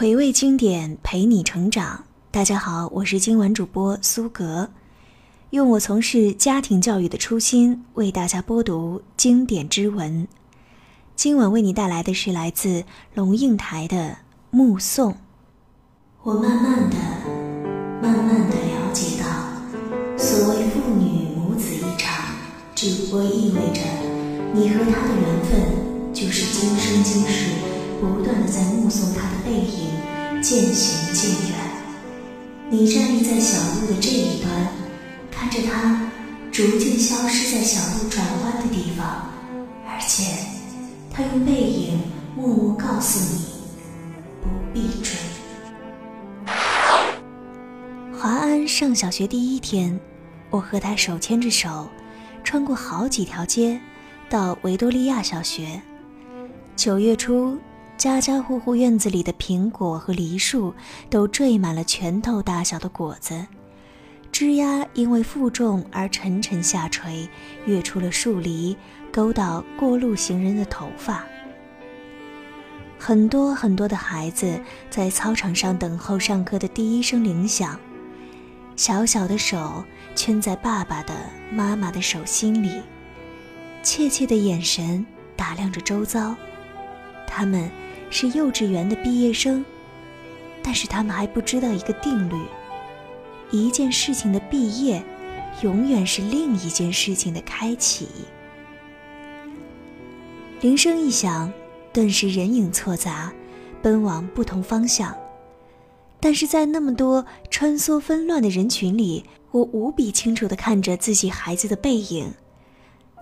回味经典，陪你成长。大家好，我是今晚主播苏格，用我从事家庭教育的初心为大家播读经典之文。今晚为你带来的是来自龙应台的《目送》。我慢慢的、慢慢的了解到，所谓父女母子一场，只不过意味着你和他的缘分，就是今生今世不断的在目送他的背影渐行渐远。你站立在小路的这一端，看着他逐渐消失在小路转弯的地方，而且。他用背影默默告诉你，不必追。华安上小学第一天，我和他手牵着手，穿过好几条街，到维多利亚小学。九月初，家家户户院子里的苹果和梨树都缀满了拳头大小的果子，枝丫因为负重而沉沉下垂，跃出了树篱。勾到过路行人的头发，很多很多的孩子在操场上等候上课的第一声铃响，小小的手圈在爸爸的、妈妈的手心里，怯怯的眼神打量着周遭。他们是幼稚园的毕业生，但是他们还不知道一个定律：一件事情的毕业，永远是另一件事情的开启。铃声一响，顿时人影错杂，奔往不同方向。但是在那么多穿梭纷乱的人群里，我无比清楚地看着自己孩子的背影，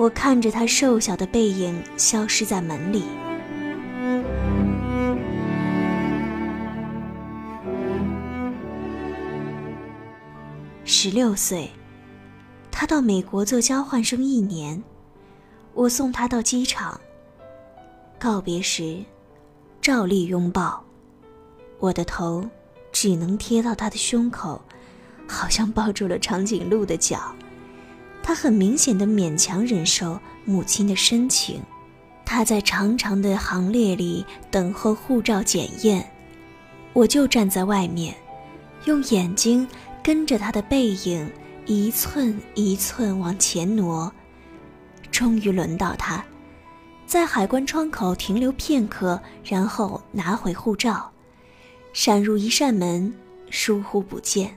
我看着他瘦小的背影消失在门里。十六岁，他到美国做交换生一年，我送他到机场。告别时，照例拥抱，我的头只能贴到他的胸口，好像抱住了长颈鹿的脚。他很明显的勉强忍受母亲的深情。他在长长的行列里等候护照检验，我就站在外面，用眼睛跟着他的背影一寸一寸往前挪。终于轮到他。在海关窗口停留片刻，然后拿回护照，闪入一扇门，疏忽不见。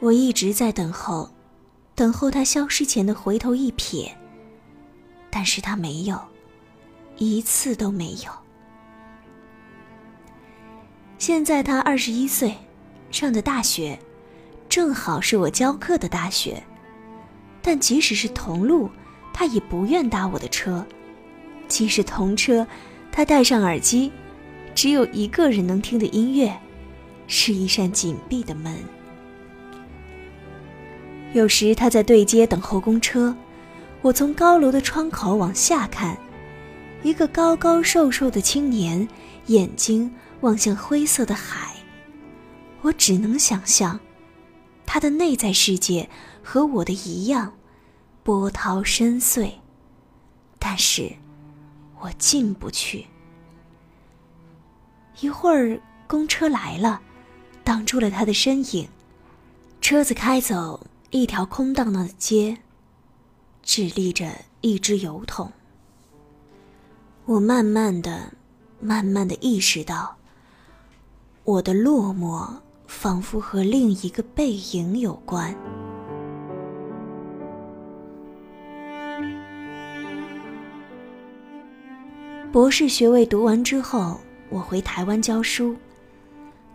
我一直在等候，等候他消失前的回头一瞥，但是他没有，一次都没有。现在他二十一岁，上的大学，正好是我教课的大学，但即使是同路，他也不愿搭我的车。即使同车，他戴上耳机，只有一个人能听的音乐，是一扇紧闭的门。有时他在对街等候公车，我从高楼的窗口往下看，一个高高瘦瘦的青年，眼睛望向灰色的海，我只能想象，他的内在世界和我的一样，波涛深邃，但是。我进不去。一会儿，公车来了，挡住了他的身影。车子开走，一条空荡荡的街，只立着一只油桶。我慢慢的、慢慢的意识到，我的落寞仿佛和另一个背影有关。博士学位读完之后，我回台湾教书。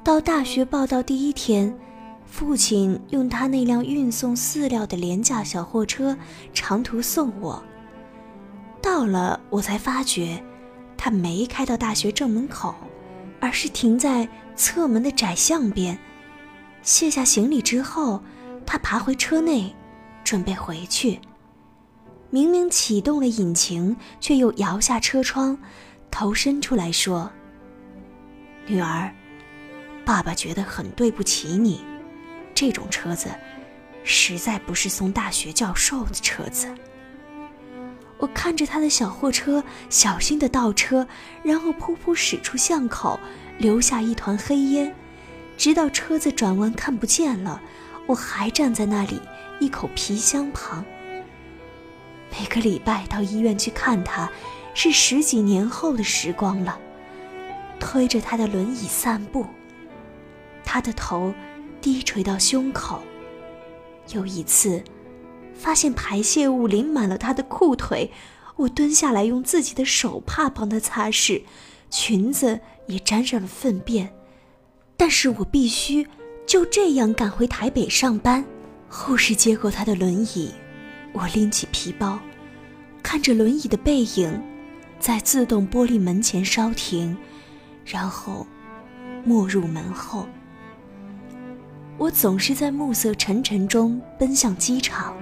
到大学报到第一天，父亲用他那辆运送饲料的廉价小货车长途送我。到了，我才发觉，他没开到大学正门口，而是停在侧门的窄巷边，卸下行李之后，他爬回车内，准备回去。明明启动了引擎，却又摇下车窗，头伸出来说：“女儿，爸爸觉得很对不起你。这种车子，实在不是送大学教授的车子。”我看着他的小货车小心的倒车，然后噗噗驶出巷口，留下一团黑烟。直到车子转弯看不见了，我还站在那里，一口皮箱旁。每个礼拜到医院去看他，是十几年后的时光了。推着他的轮椅散步，他的头低垂到胸口。有一次，发现排泄物淋满了他的裤腿，我蹲下来用自己的手帕帮他擦拭，裙子也沾上了粪便。但是我必须就这样赶回台北上班。护士接过他的轮椅，我拎起皮包，看着轮椅的背影，在自动玻璃门前稍停，然后没入门后。我总是在暮色沉沉中奔向机场。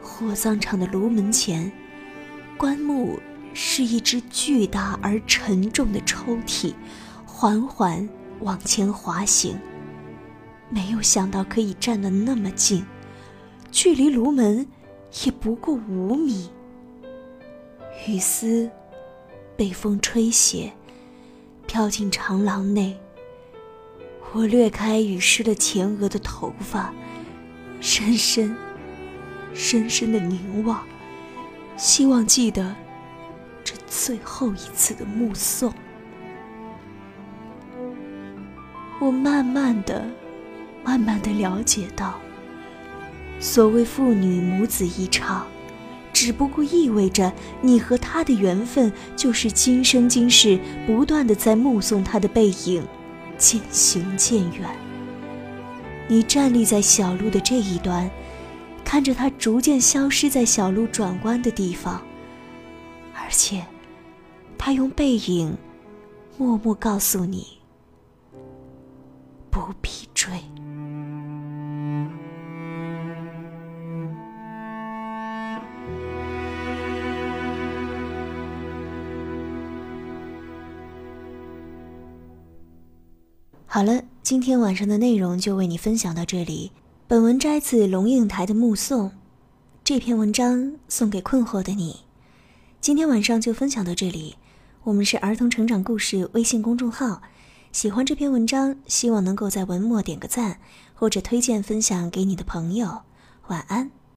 火葬场的炉门前。棺木是一只巨大而沉重的抽屉，缓缓往前滑行。没有想到可以站得那么近，距离炉门也不过五米。雨丝被风吹斜，飘进长廊内。我掠开雨湿了前额的头发，深深、深深的凝望。希望记得这最后一次的目送。我慢慢的、慢慢的了解到，所谓父女母子一场，只不过意味着你和他的缘分，就是今生今世不断的在目送他的背影渐行渐远。你站立在小路的这一端。看着他逐渐消失在小路转弯的地方，而且，他用背影，默默告诉你：不必追。好了，今天晚上的内容就为你分享到这里。本文摘自龙应台的《目送》，这篇文章送给困惑的你。今天晚上就分享到这里。我们是儿童成长故事微信公众号，喜欢这篇文章，希望能够在文末点个赞，或者推荐分享给你的朋友。晚安。